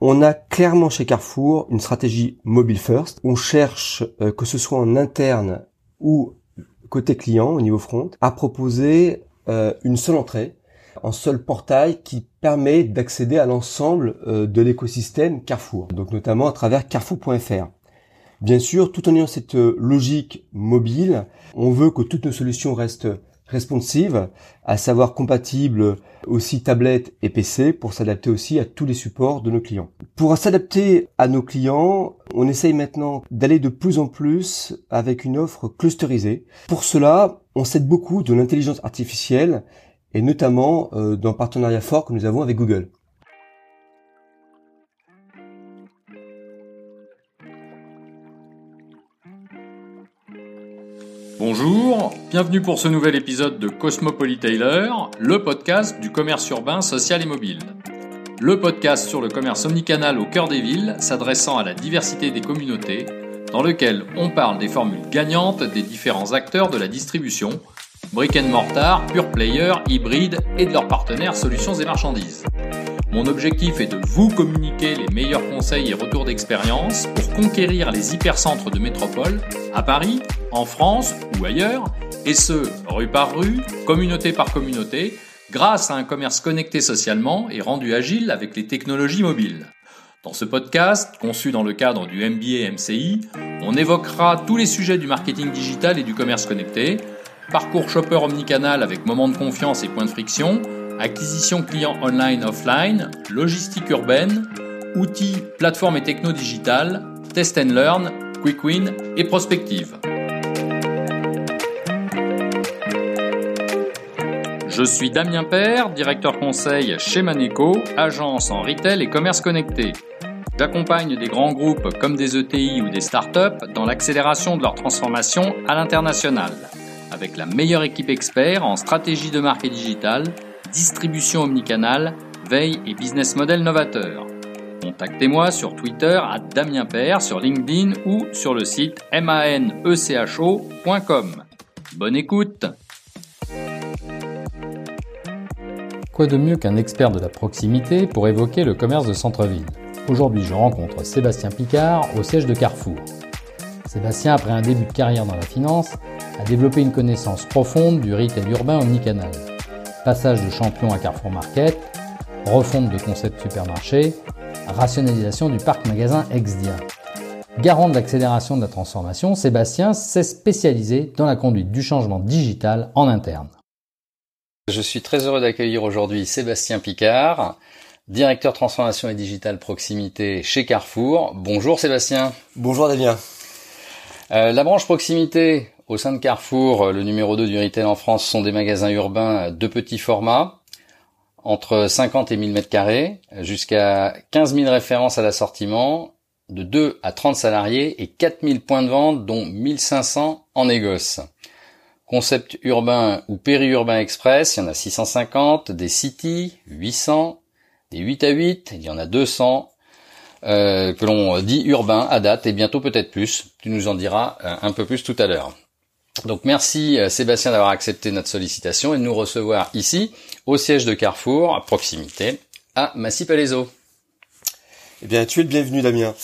On a clairement chez Carrefour une stratégie mobile first. On cherche, euh, que ce soit en interne ou côté client au niveau front, à proposer euh, une seule entrée, un seul portail qui permet d'accéder à l'ensemble euh, de l'écosystème Carrefour, donc notamment à travers carrefour.fr. Bien sûr, tout en ayant cette logique mobile, on veut que toutes nos solutions restent responsive, à savoir compatible aussi tablette et PC pour s'adapter aussi à tous les supports de nos clients. Pour s'adapter à nos clients, on essaye maintenant d'aller de plus en plus avec une offre clusterisée. Pour cela, on s'aide beaucoup de l'intelligence artificielle et notamment euh, d'un partenariat fort que nous avons avec Google. Bonjour, bienvenue pour ce nouvel épisode de Cosmopolitailor, le podcast du commerce urbain, social et mobile. Le podcast sur le commerce omnicanal au cœur des villes, s'adressant à la diversité des communautés, dans lequel on parle des formules gagnantes des différents acteurs de la distribution, brick and mortar, pure player, hybride et de leurs partenaires solutions et marchandises. Mon objectif est de vous communiquer les meilleurs conseils et retours d'expérience pour conquérir les hypercentres de métropole à Paris, en France ou ailleurs, et ce, rue par rue, communauté par communauté, grâce à un commerce connecté socialement et rendu agile avec les technologies mobiles. Dans ce podcast, conçu dans le cadre du MBA MCI, on évoquera tous les sujets du marketing digital et du commerce connecté, parcours shopper omnicanal avec moments de confiance et points de friction, acquisition client online-offline, logistique urbaine, outils, plateformes et techno digitales, test and learn, quick win et prospective. Je suis Damien Père, directeur conseil chez Maneco, agence en retail et commerce connecté. J'accompagne des grands groupes comme des ETI ou des startups dans l'accélération de leur transformation à l'international, avec la meilleure équipe expert en stratégie de marque et digital, distribution omnicanal, veille et business model novateur. Contactez-moi sur Twitter à Damien Père, sur LinkedIn ou sur le site manecho.com. Bonne écoute Quoi de mieux qu'un expert de la proximité pour évoquer le commerce de centre-ville? Aujourd'hui, je rencontre Sébastien Picard au siège de Carrefour. Sébastien, après un début de carrière dans la finance, a développé une connaissance profonde du retail urbain omnicanal. Passage de champion à Carrefour Market, refonte de concept supermarché, rationalisation du parc magasin Exdia. Garant de l'accélération de la transformation, Sébastien s'est spécialisé dans la conduite du changement digital en interne. Je suis très heureux d'accueillir aujourd'hui Sébastien Picard, directeur transformation et digital proximité chez Carrefour. Bonjour Sébastien. Bonjour Damien. Euh, la branche proximité au sein de Carrefour, le numéro 2 du retail en France, sont des magasins urbains de petits formats, entre 50 et 1000 mètres carrés, jusqu'à 15 000 références à l'assortiment, de 2 à 30 salariés et 4000 points de vente, dont 1500 en négoce. Concept urbain ou périurbain express, il y en a 650, des city, 800, des 8 à 8, il y en a 200, euh, que l'on dit urbain à date et bientôt peut-être plus. Tu nous en diras euh, un peu plus tout à l'heure. Donc merci euh, Sébastien d'avoir accepté notre sollicitation et de nous recevoir ici au siège de Carrefour à proximité à Massy-Palaiso. Eh bien, tu es le bienvenu Damien.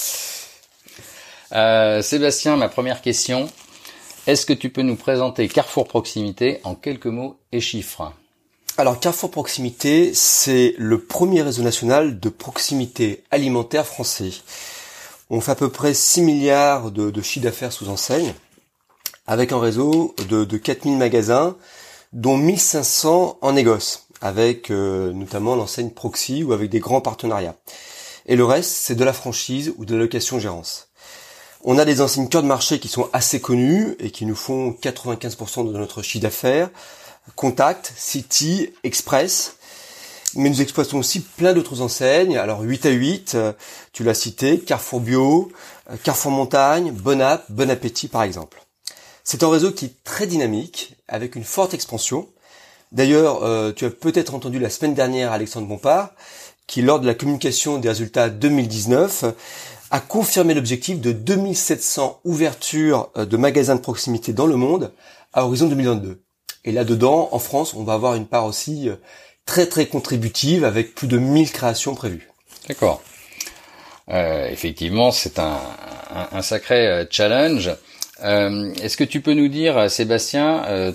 Euh, Sébastien, ma première question, est-ce que tu peux nous présenter Carrefour Proximité en quelques mots et chiffres? Alors Carrefour Proximité, c'est le premier réseau national de proximité alimentaire français. On fait à peu près 6 milliards de, de chiffre d'affaires sous enseigne, avec un réseau de, de 4000 magasins, dont 1500 en négoce, avec euh, notamment l'enseigne Proxy ou avec des grands partenariats. Et le reste, c'est de la franchise ou de la location-gérance. On a des enseignes cœur de marché qui sont assez connues et qui nous font 95% de notre chiffre d'affaires. Contact, City, Express. Mais nous exploitons aussi plein d'autres enseignes. Alors 8 à 8, euh, tu l'as cité, Carrefour Bio, euh, Carrefour Montagne, Bon App, Bon Appétit par exemple. C'est un réseau qui est très dynamique, avec une forte expansion. D'ailleurs, euh, tu as peut-être entendu la semaine dernière Alexandre Bompard, qui lors de la communication des résultats 2019 a confirmé l'objectif de 2700 ouvertures euh, de magasins de proximité dans le monde à horizon 2022. Et là-dedans, en France, on va avoir une part aussi euh, très très contributive avec plus de 1000 créations prévues. D'accord. Euh, effectivement, c'est un, un, sacré euh, challenge. Euh, Est-ce que tu peux nous dire, Sébastien, euh,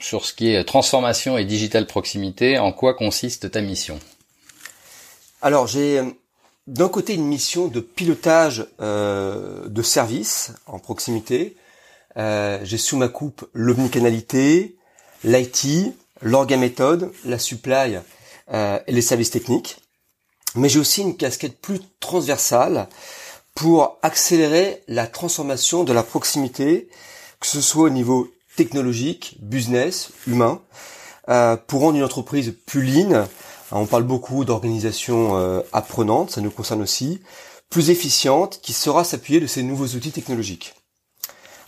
sur ce qui est transformation et digital proximité, en quoi consiste ta mission? Alors, j'ai d'un côté une mission de pilotage de services en proximité. j'ai sous ma coupe l'omnicanalité, l'IT, l'orgaméthode, la supply et les services techniques mais j'ai aussi une casquette plus transversale pour accélérer la transformation de la proximité, que ce soit au niveau technologique, business, humain, euh, pour rendre une entreprise plus lean. On parle beaucoup d'organisation euh, apprenante, ça nous concerne aussi, plus efficiente, qui saura s'appuyer de ces nouveaux outils technologiques.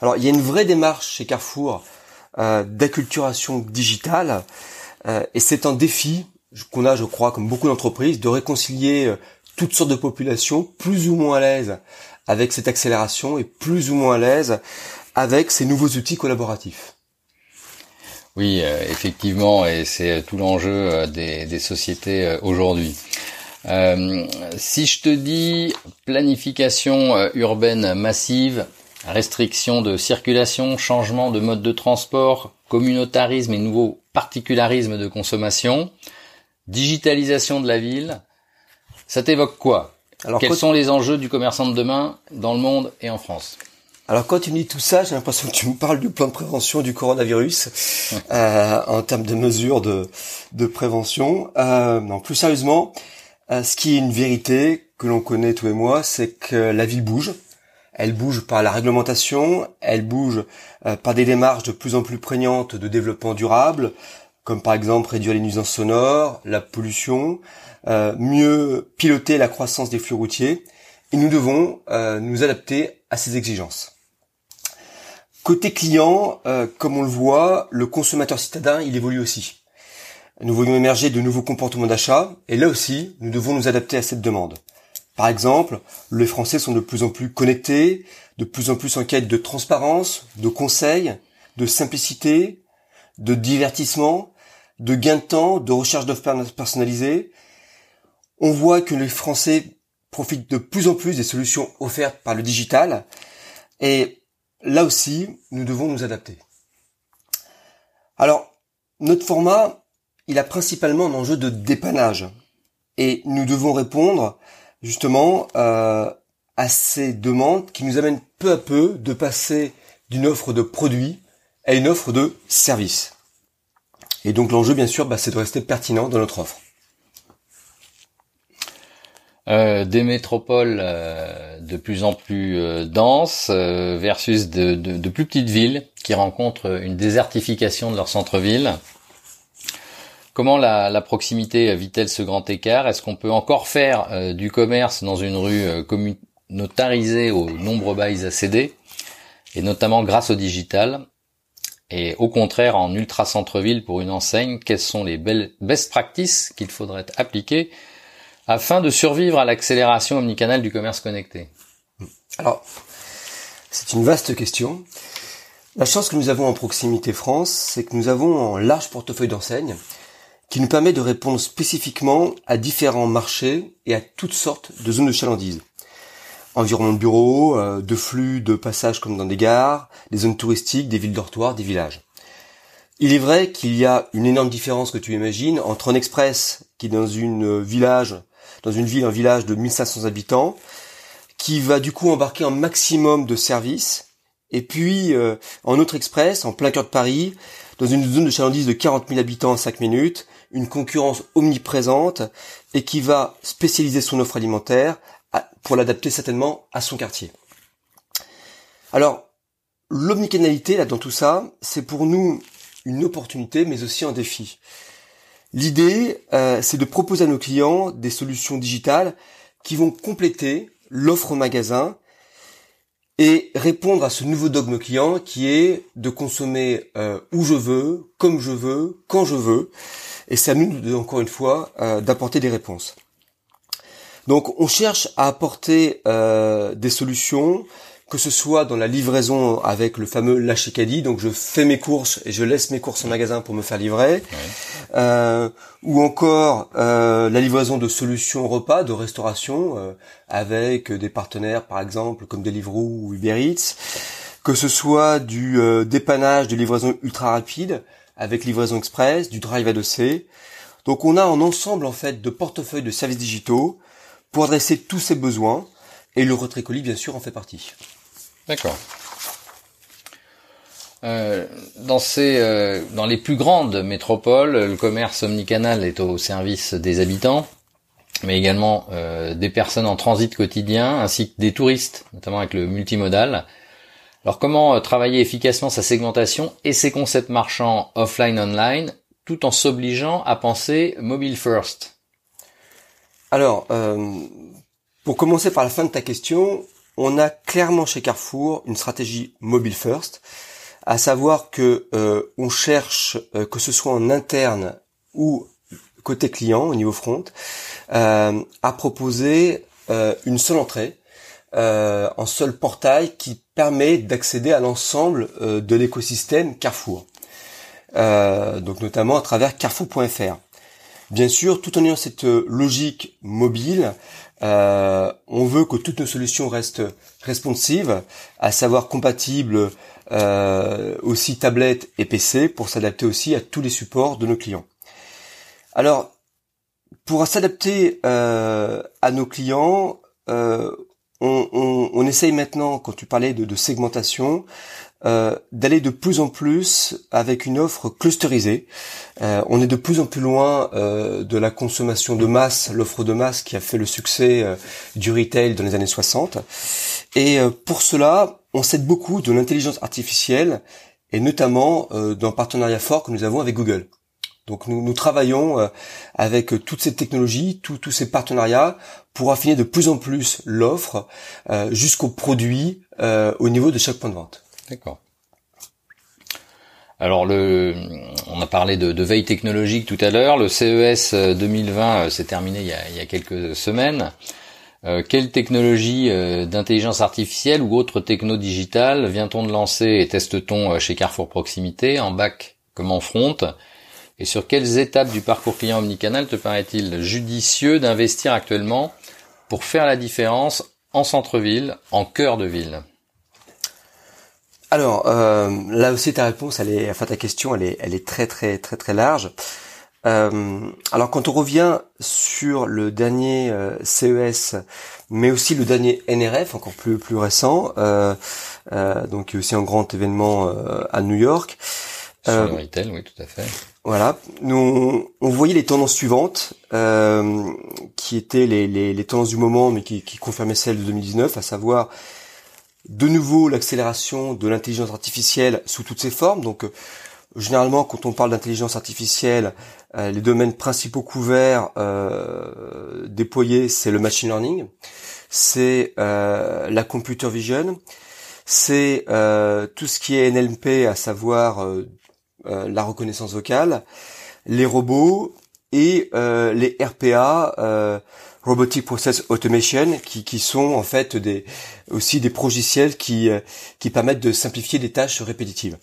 Alors il y a une vraie démarche chez Carrefour euh, d'acculturation digitale, euh, et c'est un défi qu'on a, je crois, comme beaucoup d'entreprises, de réconcilier euh, toutes sortes de populations plus ou moins à l'aise avec cette accélération et plus ou moins à l'aise avec ces nouveaux outils collaboratifs. Oui, euh, effectivement, et c'est euh, tout l'enjeu des, sociétés aujourd'hui. si je te dis planification urbaine massive, restriction de circulation, changement de mode de transport, communautarisme et nouveau particularisme de consommation, digitalisation de la ville, ça t'évoque quoi Alors, Quels sont les enjeux du commerçant de demain dans le monde et en France alors quand tu me dis tout ça, j'ai l'impression que tu me parles du plan de prévention du coronavirus euh, en termes de mesures de, de prévention. Euh, non, plus sérieusement, euh, ce qui est une vérité que l'on connaît tous et moi, c'est que la ville bouge. Elle bouge par la réglementation, elle bouge euh, par des démarches de plus en plus prégnantes de développement durable, comme par exemple réduire les nuisances sonores, la pollution, euh, mieux piloter la croissance des flux routiers, et nous devons euh, nous adapter à ces exigences. Côté client, euh, comme on le voit, le consommateur citadin, il évolue aussi. Nous voyons émerger de nouveaux comportements d'achat, et là aussi, nous devons nous adapter à cette demande. Par exemple, les Français sont de plus en plus connectés, de plus en plus en quête de transparence, de conseils, de simplicité, de divertissement, de gain de temps, de recherche d'offres personnalisées. On voit que les Français profitent de plus en plus des solutions offertes par le digital. Et là aussi, nous devons nous adapter. Alors, notre format, il a principalement un enjeu de dépannage. Et nous devons répondre justement euh, à ces demandes qui nous amènent peu à peu de passer d'une offre de produits à une offre de services. Et donc l'enjeu, bien sûr, bah, c'est de rester pertinent dans notre offre. Euh, des métropoles euh, de plus en plus euh, denses versus de, plus petites villes qui rencontrent une désertification de leur centre-ville. Comment la, la proximité vit-elle ce grand écart? Est-ce qu'on peut encore faire du commerce dans une rue communautarisée aux nombreux bails à céder, et notamment grâce au digital? Et au contraire, en ultra centre-ville pour une enseigne, quelles sont les best practices qu'il faudrait appliquer afin de survivre à l'accélération omnicanale du commerce connecté Alors, c'est une vaste question. La chance que nous avons en proximité France, c'est que nous avons un large portefeuille d'enseignes qui nous permet de répondre spécifiquement à différents marchés et à toutes sortes de zones de chalandise environnement de bureaux, euh, de flux de passage comme dans des gares, des zones touristiques, des villes dortoirs, des villages. Il est vrai qu'il y a une énorme différence que tu imagines entre un express qui est dans une village, dans une ville, un village de 1500 habitants, qui va du coup embarquer un maximum de services, et puis euh, un autre express en plein cœur de Paris, dans une zone de chalandise de 40 000 habitants en 5 minutes, une concurrence omniprésente et qui va spécialiser son offre alimentaire pour l'adapter certainement à son quartier. Alors, l'omnicanalité, là, dans tout ça, c'est pour nous une opportunité, mais aussi un défi. L'idée, euh, c'est de proposer à nos clients des solutions digitales qui vont compléter l'offre au magasin et répondre à ce nouveau dogme client qui est de consommer euh, où je veux, comme je veux, quand je veux. Et c'est à nous, encore une fois, euh, d'apporter des réponses. Donc on cherche à apporter des solutions que ce soit dans la livraison avec le fameux lâcher caddie, donc je fais mes courses et je laisse mes courses au magasin pour me faire livrer, euh, ou encore euh, la livraison de solutions repas, de restauration, euh, avec des partenaires par exemple comme Deliveroo ou Uber Eats, que ce soit du dépannage de livraison ultra rapide avec livraison express, du drive à dossier. Donc on a un ensemble en fait de portefeuilles de services digitaux pour adresser tous ces besoins et le retrait colis bien sûr en fait partie. D'accord. Euh, dans ces, euh, dans les plus grandes métropoles, le commerce omnicanal est au service des habitants, mais également euh, des personnes en transit quotidien, ainsi que des touristes, notamment avec le multimodal. Alors comment travailler efficacement sa segmentation et ses concepts marchands offline-online, tout en s'obligeant à penser mobile first? Alors, pour commencer par la fin de ta question, on a clairement chez Carrefour une stratégie mobile first, à savoir que euh, on cherche, euh, que ce soit en interne ou côté client au niveau front, euh, à proposer une seule entrée, un seul portail qui permet d'accéder à l'ensemble de l'écosystème Carrefour. donc notamment à travers carrefour.fr. Bien sûr, tout en ayant cette logique mobile, euh, on veut que toutes nos solutions restent responsives, à savoir compatibles euh, aussi tablettes et PC pour s'adapter aussi à tous les supports de nos clients. Alors, pour s'adapter euh, à nos clients, on, essaye maintenant, quand tu parlais de segmentation, euh, d'aller de plus en plus avec une offre clusterisée. Euh, on est de plus en plus loin euh, de la consommation de masse, l'offre de masse qui a fait le succès du retail dans les années 60. Et pour cela, on s'aide beaucoup de l'intelligence artificielle et notamment d'un partenariat fort que nous avons avec Google. Donc nous, nous travaillons avec toutes ces technologies, tous ces partenariats pour affiner de plus en plus l'offre jusqu'au produit au niveau de chaque point de vente. D'accord. Alors le, on a parlé de, veille technologique tout à l'heure. Le CES 2020 s'est terminé il y a, quelques semaines. Euh, quelle technologie euh, d'intelligence artificielle ou autre techno digitale vient-on de lancer et teste-t-on euh, chez Carrefour Proximité en bac comme en front? Et sur quelles étapes du parcours client omnicanal te paraît-il judicieux d'investir actuellement pour faire la différence en centre-ville, en cœur de ville? Alors euh, là aussi ta réponse, elle est, enfin ta question, elle est, elle est très très très très large. Euh, alors quand on revient sur le dernier euh, CES, mais aussi le dernier NRF, encore plus plus récent, donc aussi un grand événement à New York. Sur le retail, oui, tout à fait. Voilà, nous on, voyait les tendances suivantes, qui étaient les, les, les, tendances du moment, mais qui, qui confirmaient celles de 2019, à savoir de nouveau l'accélération de l'intelligence artificielle sous toutes ses formes. Donc euh, généralement quand on parle d'intelligence artificielle, euh, les domaines principaux couverts euh, déployés, c'est le machine learning, c'est la computer vision, c'est tout ce qui est NLP, à savoir la reconnaissance vocale, les robots et les RPA Robotic Process Automation, qui, qui sont en fait des aussi des progiciels qui euh, qui permettent de simplifier des tâches répétitives.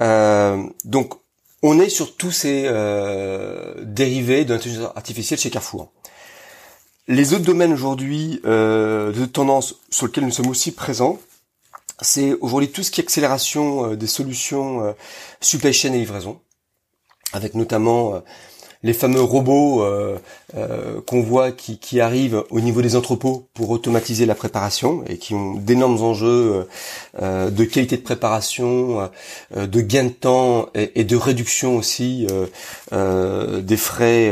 Euh, donc on est sur tous ces euh, dérivés de l'intelligence artificielle chez Carrefour. Les autres domaines aujourd'hui euh, de tendance sur lesquels nous sommes aussi présents, c'est aujourd'hui tout ce qui est accélération euh, des solutions supply chain et livraison, avec notamment les fameux robots euh, euh, qu'on voit qui, qui, arrivent au niveau des entrepôts pour automatiser la préparation et qui ont d'énormes enjeux euh, de qualité de préparation, de gain de temps et, de réduction aussi des frais,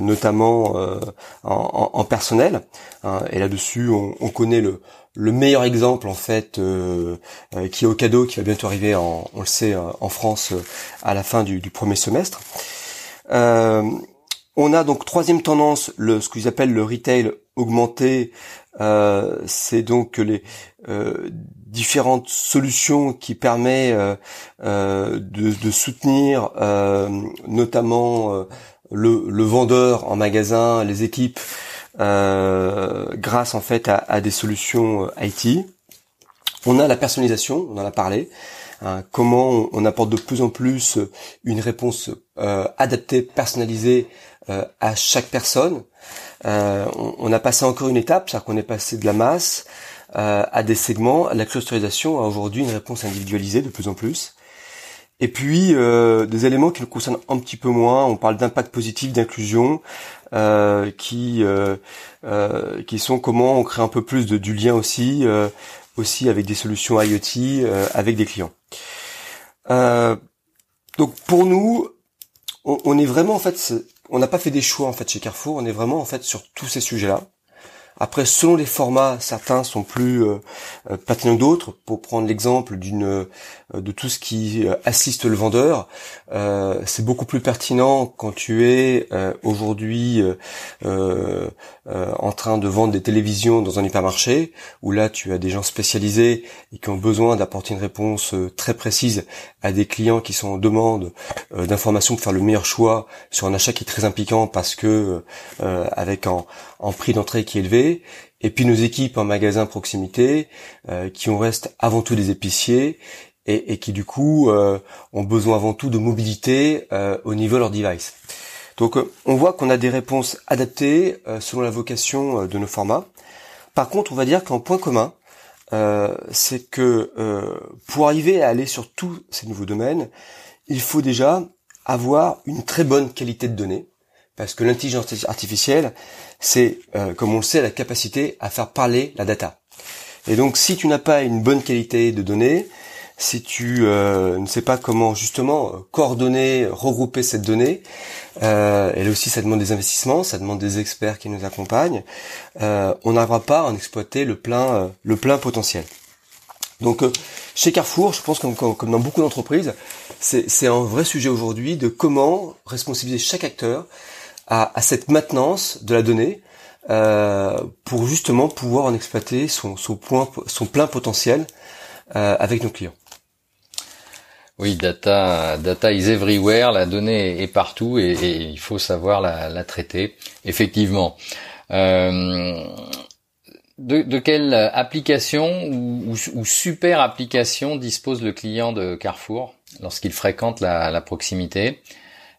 notamment en, personnel. Hein. et là-dessus, on, on, connaît le, le meilleur exemple en fait qui est au cadeau qui va bientôt arriver en, on le sait en France à la fin du, du premier semestre. Euh, on a donc troisième tendance, le, ce qu'ils appellent le retail augmenté. Euh, c'est donc les euh, différentes solutions qui permettent de, soutenir notamment le, le, vendeur en magasin, les équipes, grâce en fait à, à des solutions IT. On a la personnalisation, on en a parlé. Hein, comment on, apporte de plus en plus une réponse adaptée, personnalisée à chaque personne. On, a passé encore une étape, c'est-à-dire qu'on est passé de la masse à des segments. La clusterisation a aujourd'hui une réponse individualisée de plus en plus. Et puis euh, des éléments qui nous concernent un petit peu moins. On parle d'impact positif, d'inclusion, euh, qui euh, qui sont comment on crée un peu plus de, du lien aussi, aussi avec des solutions IoT, avec des clients. donc pour nous, on, on, est vraiment en fait, on n'a pas fait des choix en fait chez Carrefour. On est vraiment en fait sur tous ces sujets-là. Après, selon les formats, certains sont plus euh, euh, pertinents que d'autres. Pour prendre l'exemple d'une euh, de tout ce qui assiste le vendeur, c'est beaucoup plus pertinent quand tu es aujourd'hui en train de vendre des télévisions dans un hypermarché, où là tu as des gens spécialisés et qui ont besoin d'apporter une réponse très précise à des clients qui sont en demande d'informations pour faire le meilleur choix sur un achat qui est très impliquant parce que avec un, un prix d'entrée qui est élevé et puis nos équipes en magasin proximité, euh, qui on reste avant tout des épiciers et, qui du coup euh, ont besoin avant tout de mobilité euh, au niveau de leur device. Donc on voit qu'on a des réponses adaptées selon la vocation de nos formats. Par contre, on va dire qu'en point commun, c'est que pour arriver à aller sur tous ces nouveaux domaines, il faut déjà avoir une très bonne qualité de données, parce que l'intelligence artificielle, c'est, euh, comme on le sait, la capacité à faire parler la data. Et donc, si tu n'as pas une bonne qualité de données, si tu euh, ne sais pas comment justement coordonner, regrouper cette donnée, euh, et là aussi ça demande des investissements, ça demande des experts qui nous accompagnent, euh, on n'arrivera pas à en exploiter le plein, le plein potentiel. Donc chez Carrefour, je pense comme, comme dans beaucoup d'entreprises, c'est un vrai sujet aujourd'hui de comment responsabiliser chaque acteur à, à cette maintenance de la donnée euh, pour justement pouvoir en exploiter son, son, point, son plein potentiel euh, avec nos clients. Oui, data, data is everywhere. La donnée est partout et, et il faut savoir la, la traiter. Effectivement. Euh, de, de, quelle application ou, ou, super application dispose le client de Carrefour lorsqu'il fréquente la, la proximité?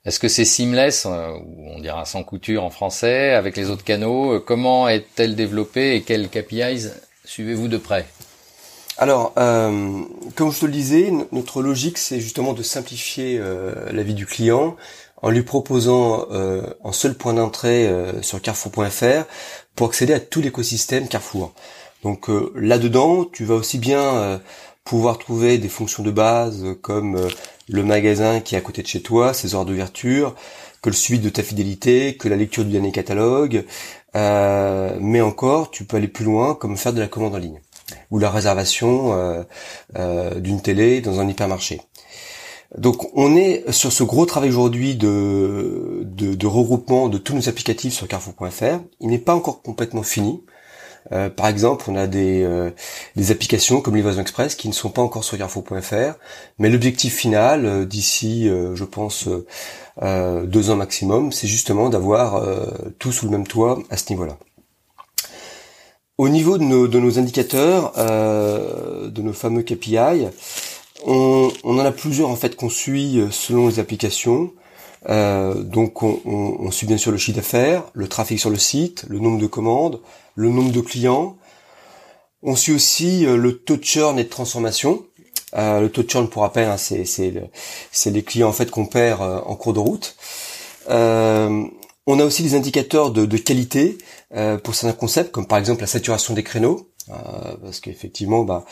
Est-ce que c'est seamless, euh, ou on dira sans couture en français, avec les autres canaux euh, Comment est-elle développée et quels KPIs suivez-vous de près? Alors, euh, comme je te le disais, notre logique, c'est justement de simplifier la vie du client en lui proposant un seul point d'entrée sur carrefour.fr pour accéder à tout l'écosystème Carrefour. Donc là-dedans, tu vas aussi bien pouvoir trouver des fonctions de base comme le magasin qui est à côté de chez toi, ses heures d'ouverture, que le suivi de ta fidélité, que la lecture du dernier catalogue, euh, mais encore, tu peux aller plus loin, comme faire de la commande en ligne ou la réservation euh, euh, d'une télé dans un hypermarché. Donc on est sur ce gros travail aujourd'hui de, de, de, regroupement de tous nos applicatifs sur carrefour.fr. Il n'est pas encore complètement fini. Euh, par exemple, on a des, euh, des applications comme Livraison Express qui ne sont pas encore sur Carrefour.fr, mais l'objectif final, euh, d'ici, je pense, deux ans maximum, c'est justement d'avoir tout sous le même toit à ce niveau-là. Au niveau de nos, de nos indicateurs, de nos fameux KPI, on, on, en a plusieurs en fait qu'on suit selon les applications. Euh, donc on, suit bien sûr le chiffre d'affaires, le trafic sur le site, le nombre de commandes, le nombre de clients. On suit aussi euh, le taux de churn et de transformation. Euh, le taux de churn, pour rappel, hein, c'est c'est les clients en fait qu'on perd en cours de route. on a aussi des indicateurs de qualité pour certains concepts, comme par exemple la saturation des créneaux. Euh, parce qu'effectivement, bah,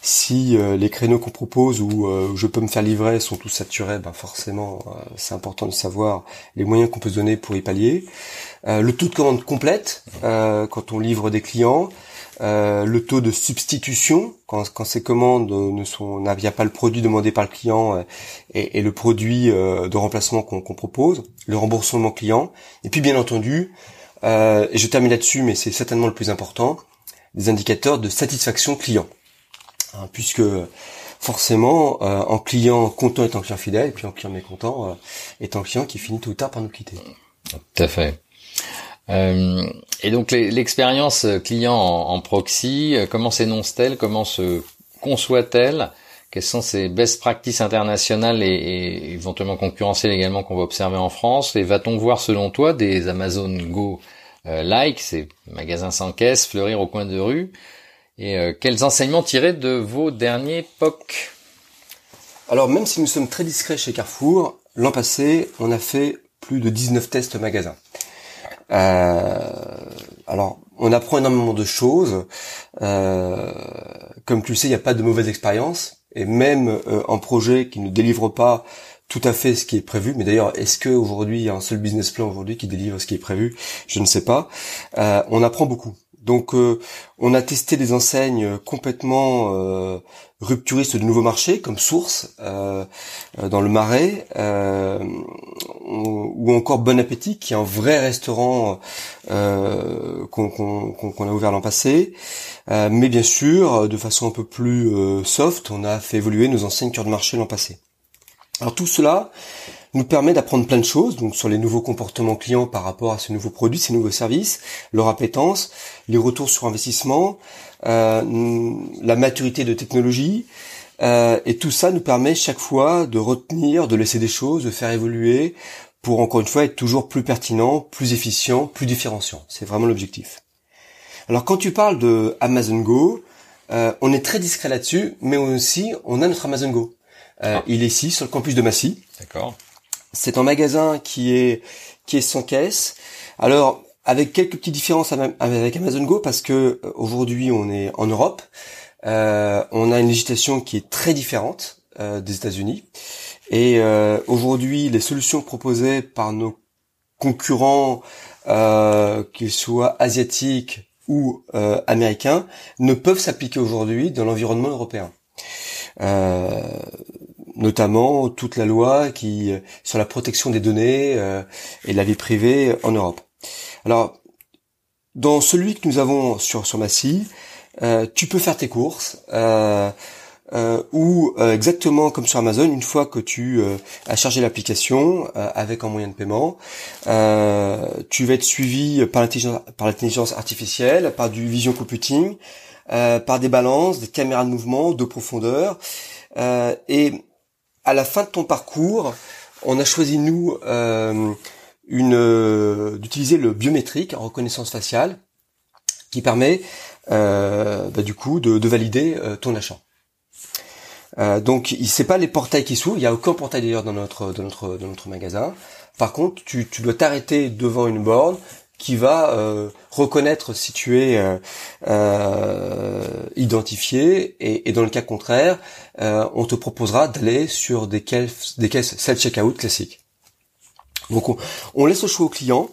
si euh, les créneaux qu'on propose ou euh, je peux me faire livrer sont tous saturés, bah, forcément, c'est important de savoir les moyens qu'on peut se donner pour y pallier. le taux de commande complète quand on livre des clients, le taux de substitution quand, ces commandes ne sont, pas le produit demandé par le client et, et, le produit de remplacement qu'on propose, le remboursement client, et puis bien entendu, et je termine là-dessus, mais c'est certainement le plus important des indicateurs de satisfaction client. Hein, puisque forcément, euh, en client content est un client fidèle, et puis en client mécontent euh, est un client qui finit tout ou tard par nous quitter. Tout à fait. Euh, et donc l'expérience client en, proxy, comment s'énonce-t-elle? Comment se conçoit-elle? Quelles sont ces best practices internationales et, et éventuellement concurrentielles également qu'on va observer en France? Et va-t-on voir selon toi des Amazon Go euh, like, ces magasins sans caisse, fleurir au coin de rue Et euh, quels enseignements tirer de vos derniers POC? Alors même si nous sommes très discrets chez Carrefour, l'an passé, on a fait plus de 19 tests magasins. Euh, alors, on apprend énormément de choses. Euh, comme tu le sais, il n'y a pas de mauvaise expérience. Et même euh, un projet qui ne délivre pas tout à fait ce qui est prévu. Mais d'ailleurs, est-ce qu'aujourd'hui, il y a un seul business plan aujourd'hui qui délivre ce qui est prévu? Je ne sais pas. Euh, on apprend beaucoup. Donc, euh, on a testé des enseignes complètement euh, rupturistes de nouveaux marchés, comme Source dans le Marais, ou encore Bon Appétit, qui est un vrai restaurant qu'on a ouvert l'an passé. mais bien sûr, de façon un peu plus soft, on a fait évoluer nos enseignes cœur de marché l'an passé. Alors tout cela nous permet d'apprendre plein de choses, donc sur les nouveaux comportements clients par rapport à ces nouveaux produits, ces nouveaux services, leur appétence, les retours sur investissement, euh, la maturité de technologie, euh, et tout ça nous permet chaque fois de retenir, de laisser des choses, de faire évoluer, pour encore une fois être toujours plus pertinent, plus efficient, plus différenciant. C'est vraiment l'objectif. Alors quand tu parles de Amazon Go, euh, on est très discret là-dessus, mais aussi on a notre Amazon Go. Euh, ah. Il est ici sur le campus de Massy. D'accord. C'est un magasin qui est qui est sans caisse. Alors avec quelques petites différences avec Amazon Go parce que euh, aujourd'hui on est en Europe, euh, on a une législation qui est très différente euh, des États-Unis et euh, aujourd'hui les solutions proposées par nos concurrents, euh, qu'ils soient asiatiques ou américains, ne peuvent s'appliquer aujourd'hui dans l'environnement européen. Euh, notamment toute la loi qui sur la protection des données euh, et la vie privée en Europe. Alors, dans celui que nous avons sur sur Massy, euh, tu peux faire tes courses euh, euh ou exactement comme sur Amazon, une fois que tu as chargé l'application avec un moyen de paiement, tu vas être suivi par l'intelligence par l'intelligence artificielle, par du vision computing, par des balances, des caméras de mouvement, de profondeur, et à la fin de ton parcours, on a choisi nous euh, euh, d'utiliser le biométrique en reconnaissance faciale qui permet euh, bah, du coup de, valider ton achat. donc c'est pas les portails qui s'ouvrent, il y a aucun portail d'ailleurs dans notre dans notre dans notre magasin. Par contre, tu dois t'arrêter devant une borne qui va euh, reconnaître si tu es euh, euh, identifié et, dans le cas contraire, on te proposera d'aller sur des caisses, des caisses self-checkout classiques. Donc on, laisse au choix au client.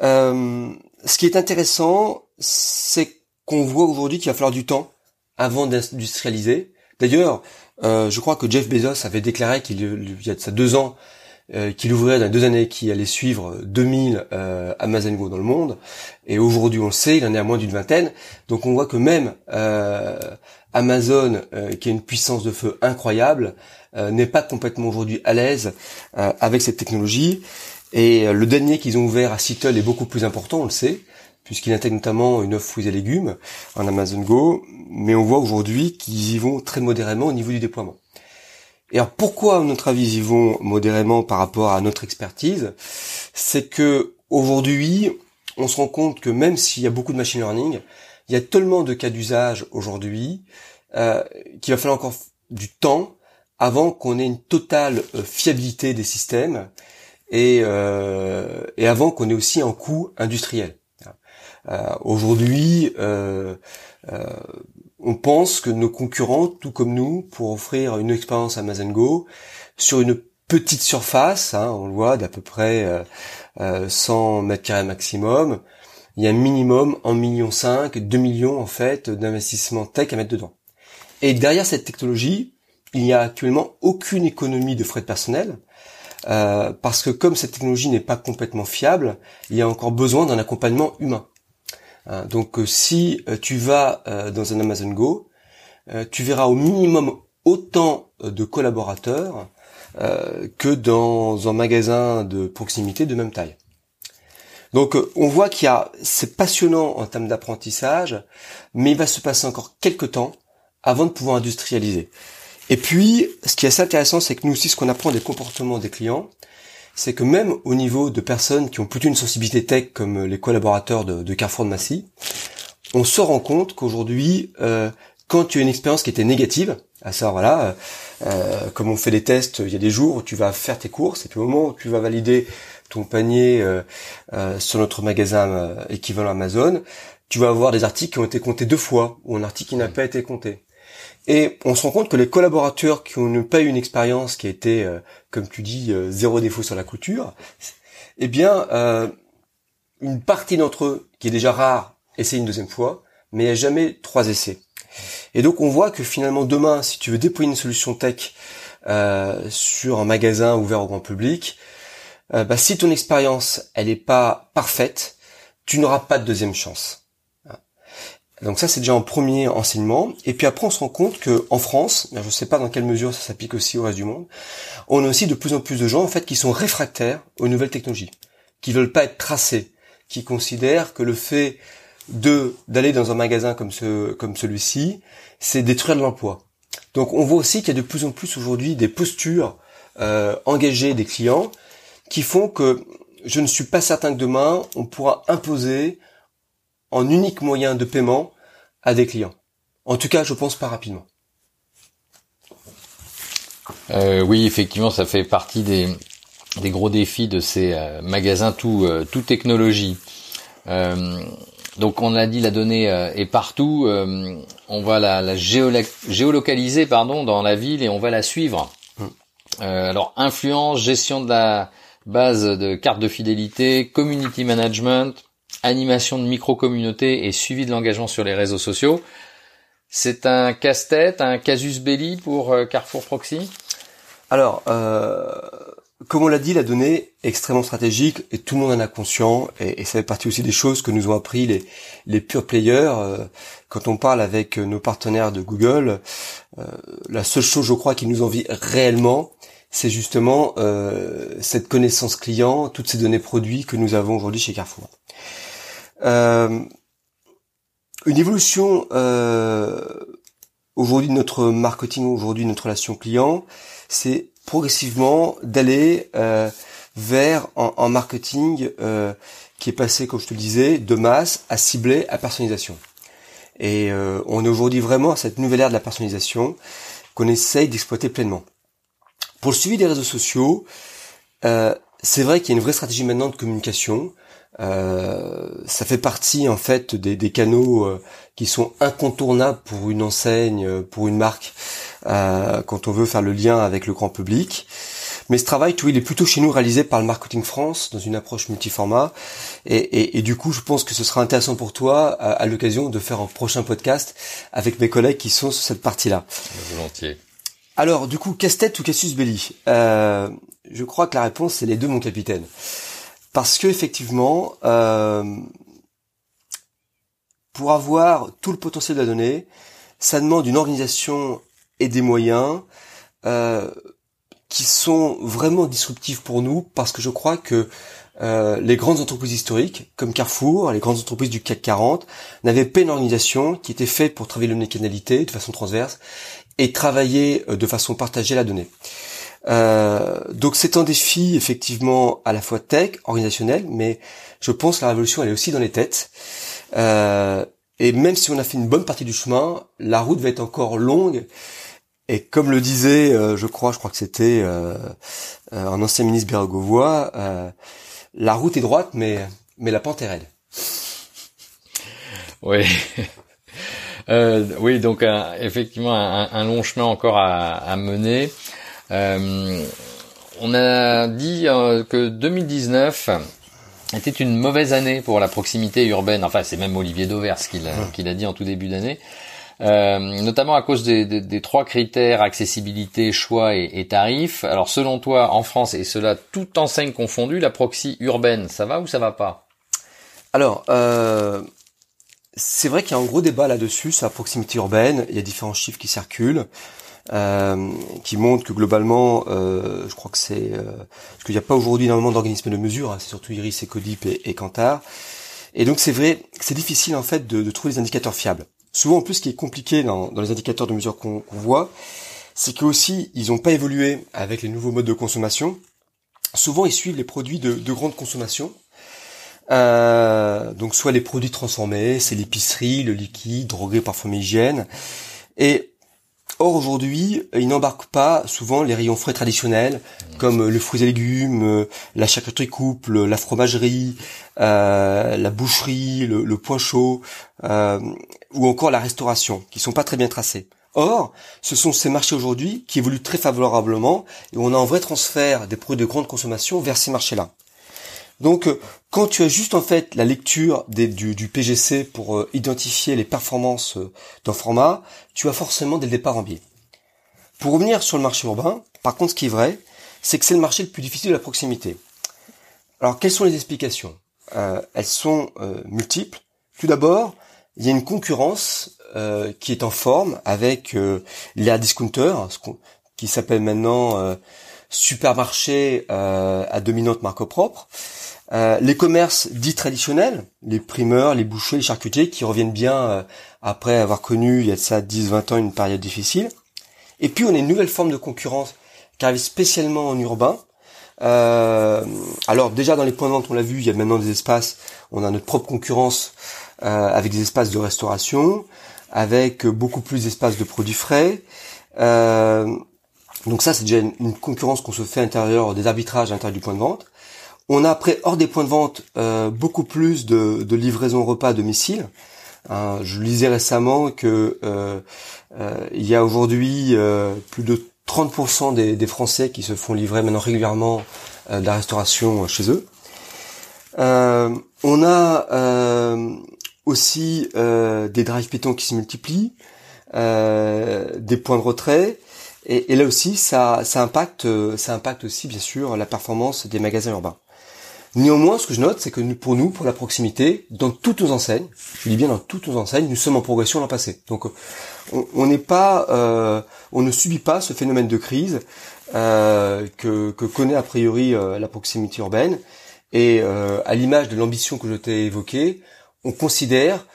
ce qui est intéressant, c'est qu'on voit aujourd'hui qu'il va falloir du temps avant d'industrialiser. D'ailleurs, je crois que Jeff Bezos avait déclaré qu'il y a de ça deux ans euh, qu'il ouvrait dans deux années qui allait suivre 2000 euh, Amazon Go dans le monde. Et aujourd'hui, on le sait, il en est à moins d'une vingtaine. Donc on voit que même euh, Amazon, euh, qui a une puissance de feu incroyable, n'est pas complètement aujourd'hui à l'aise avec cette technologie. Et le dernier qu'ils ont ouvert à Seattle est beaucoup plus important, on le sait, puisqu'il intègre notamment une offre fruits et légumes en Amazon Go. Mais on voit aujourd'hui qu'ils y vont très modérément au niveau du déploiement. Et alors pourquoi, à notre avis, ils vont modérément par rapport à notre expertise? C'est que aujourd'hui, on se rend compte que même s'il y a beaucoup de machine learning, il y a tellement de cas d'usage aujourd'hui euh, qu'il va falloir encore du temps avant qu'on ait une totale euh, fiabilité des systèmes et, euh, et avant qu'on ait aussi un coût industriel. Euh, aujourd'hui, euh, on pense que nos concurrents, tout comme nous, pour offrir une expérience Amazon Go sur une petite surface, hein, on le voit d'à peu près euh, euh, 100 mètres carrés maximum, il y a un minimum 1 million 5, 2 millions en fait d'investissement tech à mettre dedans. Et derrière cette technologie, il n'y a actuellement aucune économie de frais de personnel, euh, parce que comme cette technologie n'est pas complètement fiable, il y a encore besoin d'un accompagnement humain. Hein, donc euh, si euh, tu vas euh, dans un Amazon Go, tu verras au minimum autant de collaborateurs que dans un magasin de proximité de même taille. Donc on voit qu'il y a, c'est passionnant en termes d'apprentissage, mais il va se passer encore quelques temps avant de pouvoir industrialiser. Et puis, ce qui est assez intéressant, c'est que nous aussi, ce qu'on apprend des comportements des clients, c'est que même au niveau de personnes qui ont plutôt une sensibilité tech, comme les collaborateurs de, Carrefour de Massy, on se rend compte qu'aujourd'hui, euh, quand tu as une expérience qui était négative, à ça voilà, euh, comme on fait des tests, il y a des jours où tu vas faire tes courses, et puis au moment où tu vas valider ton panier euh, sur notre magasin équivalent Amazon, tu vas avoir des articles qui ont été comptés deux fois, ou un article qui n'a pas été compté. Et on se rend compte que les collaborateurs qui n'ont pas eu une expérience qui a été, euh, comme tu dis, euh, zéro défaut sur la couture, eh bien, euh, une partie d'entre eux, qui est déjà rare, essaie une deuxième fois, mais il n'y a jamais trois essais. Et donc on voit que finalement demain, si tu veux déployer une solution tech sur un magasin ouvert au grand public, bah, si ton expérience elle n'est pas parfaite, tu n'auras pas de deuxième chance. Donc ça c'est déjà un premier enseignement. Et puis après on se rend compte que en France, je ne sais pas dans quelle mesure ça s'applique aussi au reste du monde, on a aussi de plus en plus de gens en fait qui sont réfractaires aux nouvelles technologies, qui veulent pas être tracés, qui considèrent que le fait de d'aller dans un magasin comme ce comme celui-ci, c'est détruire de l'emploi. Donc on voit aussi qu'il y a de plus en plus aujourd'hui des postures euh, engagées des clients qui font que je ne suis pas certain que demain on pourra imposer en unique moyen de paiement à des clients. En tout cas, je pense pas rapidement. Euh, oui, effectivement, ça fait partie des, des gros défis de ces euh, magasins tout, euh, tout technologie. donc on a dit la donnée est partout, on va la, la géolocaliser pardon dans la ville et on va la suivre. Hum. alors influence, gestion de la base de carte de fidélité, community management, animation de micro-communauté et suivi de l'engagement sur les réseaux sociaux. C'est un casse-tête, un casus belli pour euh, Carrefour Proxy? Alors, euh, comme on l'a dit, la donnée est extrêmement stratégique et tout le monde en a conscience et, ça fait partie aussi des choses que nous ont appris les, les pure players. Euh, quand on parle avec nos partenaires de Google, la seule chose, je crois, qui nous envie réellement, c'est justement cette connaissance client, toutes ces données produits que nous avons aujourd'hui chez Carrefour. Euh, une évolution euh, aujourd'hui de notre marketing, aujourd'hui de notre relation client, c'est progressivement d'aller euh, vers un, marketing qui est passé, comme je te le disais, de masse à ciblé à personnalisation. Et on est aujourd'hui vraiment à cette nouvelle ère de la personnalisation qu'on essaye d'exploiter pleinement. Pour le suivi des réseaux sociaux, c'est vrai qu'il y a une vraie stratégie maintenant de communication. Euh, ça fait partie en fait des, canaux euh, qui sont incontournables pour une enseigne, euh, pour une marque, quand on veut faire le lien avec le grand public. Mais ce travail, tout, il est plutôt chez nous réalisé par le Marketing France dans une approche multiformat. Et, du coup, je pense que ce sera intéressant pour toi, à, l'occasion, de faire un prochain podcast avec mes collègues qui sont sur cette partie-là. Volontiers. Alors, du coup, casse-tête ou Cassius Belli? Je crois que la réponse, c'est les deux, mon capitaine parce que effectivement, euh, pour avoir tout le potentiel de la donnée, ça demande une organisation et des moyens euh, qui sont vraiment disruptifs pour nous, parce que je crois que euh, les grandes entreprises historiques, comme Carrefour, les grandes entreprises du CAC 40, n'avaient pas une organisation qui était faite pour travailler l'omnicanalité de façon transverse et travailler de façon partagée la donnée. Euh, donc c'est un défi effectivement à la fois tech, organisationnel, mais je pense que la révolution elle est aussi dans les têtes. Euh, et même si on a fait une bonne partie du chemin, la route va être encore longue. Et comme le disait, euh, je crois, je crois que c'était un ancien ministre Bérégovois, la route est droite, mais mais la pente est raide. Oui. oui, donc effectivement un, long chemin encore à, à mener. Euh, on a dit euh, que 2019 était une mauvaise année pour la proximité urbaine. Enfin, c'est même Olivier Dauvers qui l'a, dit en tout début d'année. Euh, notamment à cause des, trois critères accessibilité, choix et, et, tarifs. Alors selon toi, en France, et cela toute enseigne confondue, la proxy urbaine, ça va ou ça va pas? Alors, c'est vrai qu'il y a un gros débat là-dessus sur la proximité urbaine. Il y a différents chiffres qui circulent. Euh, qui montre que globalement, euh, je crois que c'est euh, parce qu'il n'y a pas aujourd'hui énormément d'organismes de mesure, hein, c'est surtout Iris, Ecodip et, et Kantar. Et donc c'est vrai, c'est difficile en fait de, de, trouver des indicateurs fiables. souvent en plus, ce qui est compliqué dans, les indicateurs de mesure qu'on voit, c'est que aussi ils n'ont pas évolué avec les nouveaux modes de consommation. Souvent, ils suivent les produits de, grande consommation. Euh, donc soit les produits transformés, c'est l'épicerie, le liquide, drogué, parfum, hygiène. Et Or aujourd'hui, ils n'embarquent pas souvent les rayons frais traditionnels comme le fruits et légumes, la charcuterie couple, la fromagerie, euh, la boucherie, le, point chaud euh, ou encore la restauration, qui sont pas très bien tracés. Or, ce sont ces marchés aujourd'hui qui évoluent très favorablement et on a un vrai transfert des produits de grande consommation vers ces marchés-là. Donc, euh, quand tu as juste en fait la lecture du, PGC pour euh, identifier les performances euh, d'un format, tu as forcément dès le départ en biais. Pour revenir sur le marché urbain, par contre, ce qui est vrai, c'est que c'est le marché le plus difficile de la proximité. Alors, quelles sont les explications? Elles sont multiples. Tout d'abord, il y a une concurrence qui est en forme avec les discounters, qui s'appelle maintenant supermarché à dominante marque propre. Euh, les commerces dits traditionnels, les primeurs, les bouchers, les charcutiers, qui reviennent bien euh, après avoir connu, il y a de ça 10-20 ans, une période difficile. Et puis on a une nouvelle forme de concurrence qui arrive spécialement en urbain. Euh, alors déjà dans les points de vente, on l'a vu, il y a maintenant des espaces, on a notre propre concurrence avec des espaces de restauration, avec beaucoup plus d'espaces de produits frais. Donc ça c'est déjà une, concurrence qu'on se fait à l'intérieur des arbitrages à l'intérieur du point de vente. On a après hors des points de vente euh, beaucoup plus de, de livraison repas à domicile. Hein, je lisais récemment que euh, euh, il y a aujourd'hui plus de 30% des, des, Français qui se font livrer maintenant régulièrement de la restauration chez eux. on a aussi des drive pitons qui se multiplient, des points de retrait. Et, et, là aussi, ça, ça impacte, ça impacte aussi bien sûr la performance des magasins urbains. Néanmoins, ce que je note, c'est que pour nous, pour la proximité, dans toutes nos enseignes, je dis bien dans toutes nos enseignes, nous sommes en progression l'an passé. Donc, on n'est pas, euh, on ne subit pas ce phénomène de crise euh, que, connaît a priori euh, la proximité urbaine. Et à l'image de l'ambition que je t'ai évoquée, on considère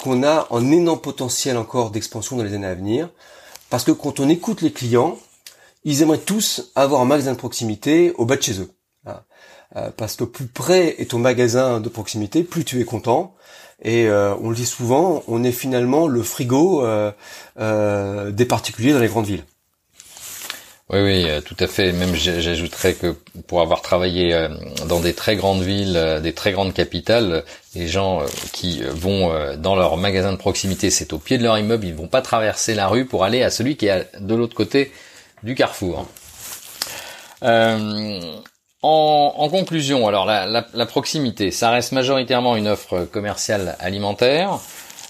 qu'on a un énorme potentiel encore d'expansion dans les années à venir, parce que quand on écoute les clients, ils aimeraient tous avoir un magasin de proximité au bas de chez eux. Euh, parce que plus près est ton magasin de proximité, plus tu es content. Et euh, on le dit souvent, on est finalement le frigo euh, des particuliers dans les grandes villes. Oui, oui, tout à fait. Même j'ajouterais que pour avoir travaillé dans des très grandes villes, des très grandes capitales, les gens qui vont dans leur magasin de proximité, c'est au pied de leur immeuble, ils vont pas traverser la rue pour aller à celui qui est de l'autre côté du carrefour. Euh, en, conclusion, alors la, proximité, ça reste majoritairement une offre commerciale alimentaire.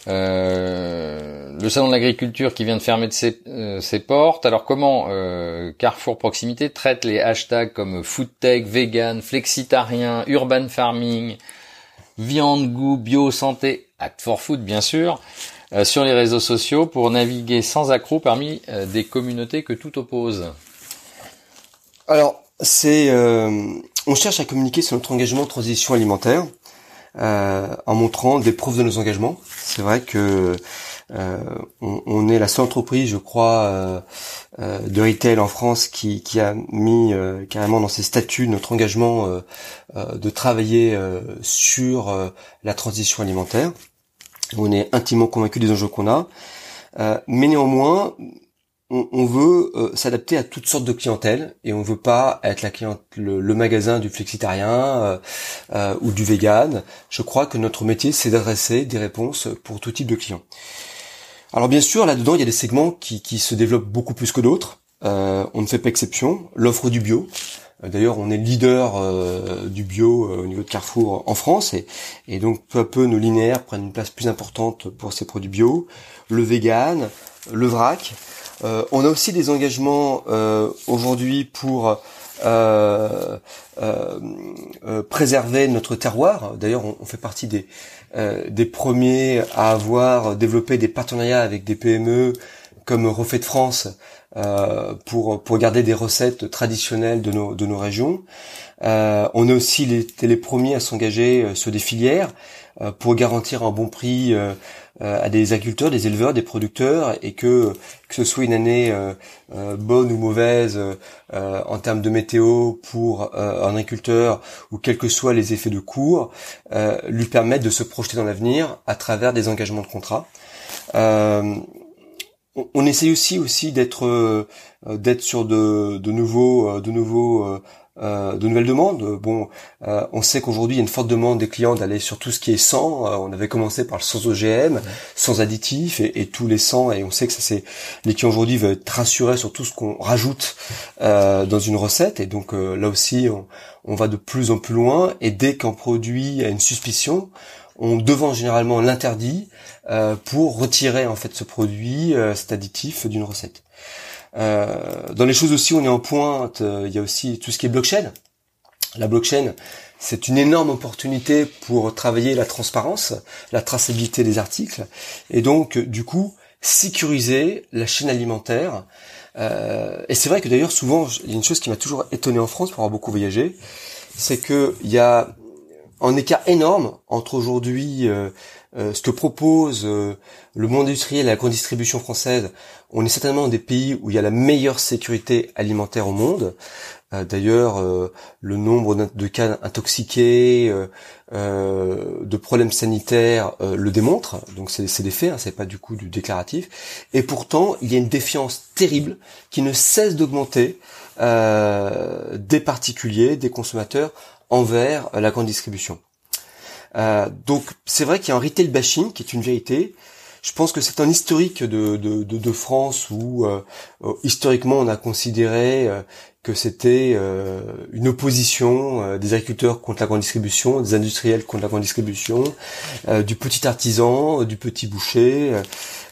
Euh, le salon de l'agriculture qui vient de fermer de ses, euh, portes. Alors comment euh, Carrefour Proximité traite les hashtags comme foodtech, vegan, flexitarien, urban farming, viande, goût, bio, santé, act for food bien sûr, sur les réseaux sociaux pour naviguer sans accroc parmi des communautés que tout oppose Alors c'est euh, on cherche à communiquer sur notre engagement en transition alimentaire euh, en montrant des preuves de nos engagements. C'est vrai que euh, on, est la seule entreprise, je crois, de retail en France qui, qui a mis carrément dans ses statuts notre engagement de travailler sur la transition alimentaire. On est intimement convaincu des enjeux qu'on a. mais néanmoins, on, veut euh, s'adapter à toutes sortes de clientèles et on veut pas être le, magasin du flexitarien euh, euh, ou du vegan. Je crois que notre métier c'est d'adresser des réponses pour tout type de clients. Alors bien sûr là-dedans il y a des segments qui, se développent beaucoup plus que d'autres. on ne fait pas exception. L'offre du bio. D'ailleurs, on est leader du bio au niveau de Carrefour en France et, et, donc peu à peu nos linéaires prennent une place plus importante pour ces produits bio. Le vegan, le vrac. Euh, on a aussi des engagements euh, aujourd'hui pour euh, préserver notre terroir. D'ailleurs, on, fait partie des, premiers à avoir développé des partenariats avec des PME comme Refait de France pour pour garder des recettes traditionnelles de nos de nos régions. on a aussi les, les premiers à s'engager sur des filières pour garantir un bon prix à des agriculteurs, des éleveurs, des producteurs, et que que ce soit une année bonne ou mauvaise en termes de météo pour un agriculteur ou quels que soient les effets de cours, lui permettent de se projeter dans l'avenir à travers des engagements de contrat. on, on essaye aussi aussi d'être d'être sur de, de nouveaux de nouveaux euh, de nouvelles demandes. Bon, euh, on sait qu'aujourd'hui il y a une forte demande des clients d'aller sur tout ce qui est sans. Euh, on avait commencé par le sans OGM, sans additifs et, tous les sans, et on sait que ça c'est les clients aujourd'hui veulent être rassurés sur tout ce qu'on rajoute dans une recette. Et donc là aussi, on, on, va de plus en plus loin. Et dès qu'un produit a une suspicion, on devant généralement l'interdit pour retirer en fait ce produit, cet additif d'une recette. Euh, dans les choses aussi, on est en pointe. Euh, il y a aussi tout ce qui est blockchain. La blockchain, c'est une énorme opportunité pour travailler la transparence, la traçabilité des articles, et donc du coup sécuriser la chaîne alimentaire. Euh, et c'est vrai que d'ailleurs souvent, il y a une chose qui m'a toujours étonné en France pour avoir beaucoup voyagé, c'est que il y a un écart énorme entre aujourd'hui euh, euh, ce que propose euh, le monde industriel et la grande distribution française, on est certainement des pays où il y a la meilleure sécurité alimentaire au monde. Euh, d'ailleurs, le nombre de cas intoxiqués, de problèmes sanitaires le démontre. Donc c'est des faits, hein, c'est pas du coup du déclaratif. Et pourtant, il y a une défiance terrible qui ne cesse d'augmenter des particuliers, des consommateurs envers la grande distribution. Euh, donc c'est vrai qu'il y a un retail bashing qui est une vérité. Je pense que c'est un historique de, de, de, France où euh, euh, historiquement on a considéré que c'était une opposition des agriculteurs contre la grande distribution, des industriels contre la grande distribution, du petit artisan, du petit boucher.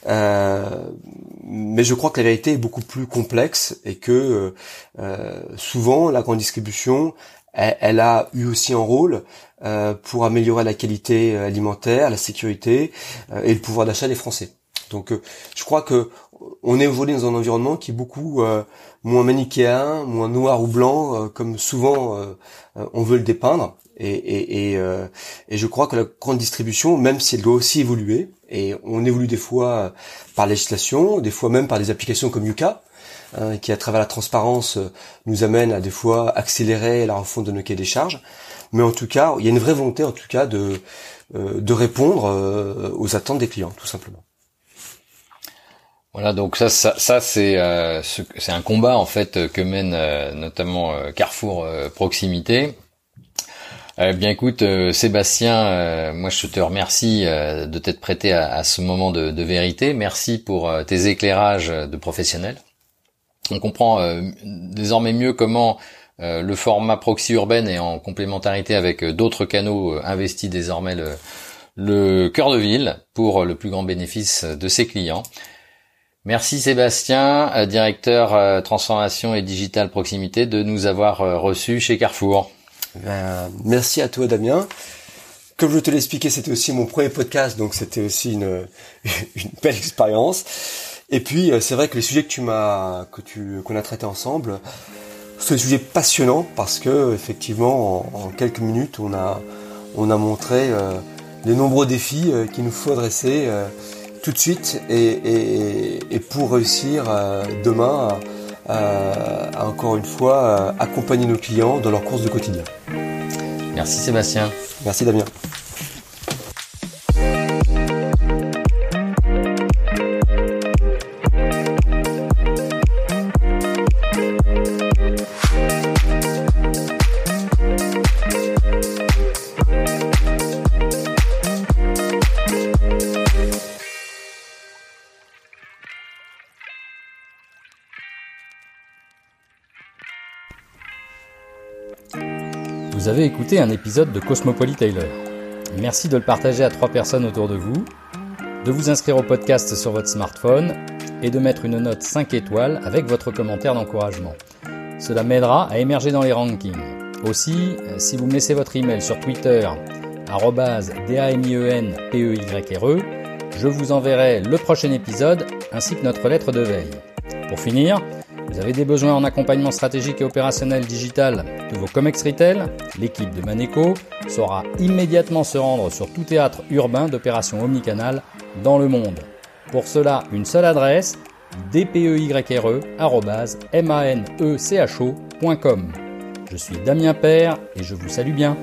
mais je crois que la vérité est beaucoup plus complexe et que souvent la grande distribution elle, a eu aussi un rôle euh, pour améliorer la qualité euh, alimentaire, la sécurité euh, et le pouvoir d'achat des Français. Donc je crois que on est aujourd'hui dans un environnement qui est beaucoup moins manichéen, moins noir ou blanc, comme souvent on veut le dépeindre. Et, et, et, et, je crois que la grande distribution, même si elle doit aussi évoluer, et on évolue des fois par législation, des fois même par des applications comme Yuka, Hein, qui à travers la transparence euh, nous amène à des fois accélérer la refonte de nos cahiers des charges. Mais en tout cas, il y a une vraie volonté en tout cas de, euh, de répondre euh, aux attentes des clients, tout simplement. Voilà, donc ça, ça, ça c'est c'est un combat en fait que mène notamment Carrefour Proximité. bien écoute, Sébastien, moi je te remercie de t'être prêté à, à, ce moment de, de vérité. Merci pour tes éclairages de professionnels. On comprend euh, désormais mieux comment euh, le format proxy urbaine est en complémentarité avec euh, d'autres canaux investit désormais le, cœur de ville pour le plus grand bénéfice de ses clients. Merci Sébastien, directeur transformation et digital proximité, de nous avoir reçus chez Carrefour. Ben, merci à toi Damien. Comme je te l'ai expliqué, c'était aussi mon premier podcast, donc c'était aussi une belle expérience. Et puis euh, c'est vrai que les sujets que tu m'as que tu qu'on a traités ensemble sont des sujets passionnants parce que effectivement en, quelques minutes on a on a montré euh, les nombreux défis euh, qu'il nous faut adresser tout de suite et, et, pour réussir demain à, encore une fois accompagner nos clients dans leurs courses de quotidien. Merci Sébastien. Merci Damien. Écouté un épisode de Cosmopolitailor. Merci de le partager à trois personnes autour de vous, de vous inscrire au podcast sur votre smartphone et de mettre une note 5 étoiles avec votre commentaire d'encouragement. Cela m'aidera à émerger dans les rankings. Aussi, si vous me laissez votre email sur Twitter, DAMIENPEYRE, e, je vous enverrai le prochain épisode ainsi que notre lettre de veille. Pour finir, vous avez des besoins en accompagnement stratégique et opérationnel digital de vos COMEX Retail L'équipe de Maneco saura immédiatement se rendre sur tout théâtre urbain d'opérations omnicanal dans le monde. Pour cela, une seule adresse dpeyre.manecho.com. Je suis Damien Père et je vous salue bien.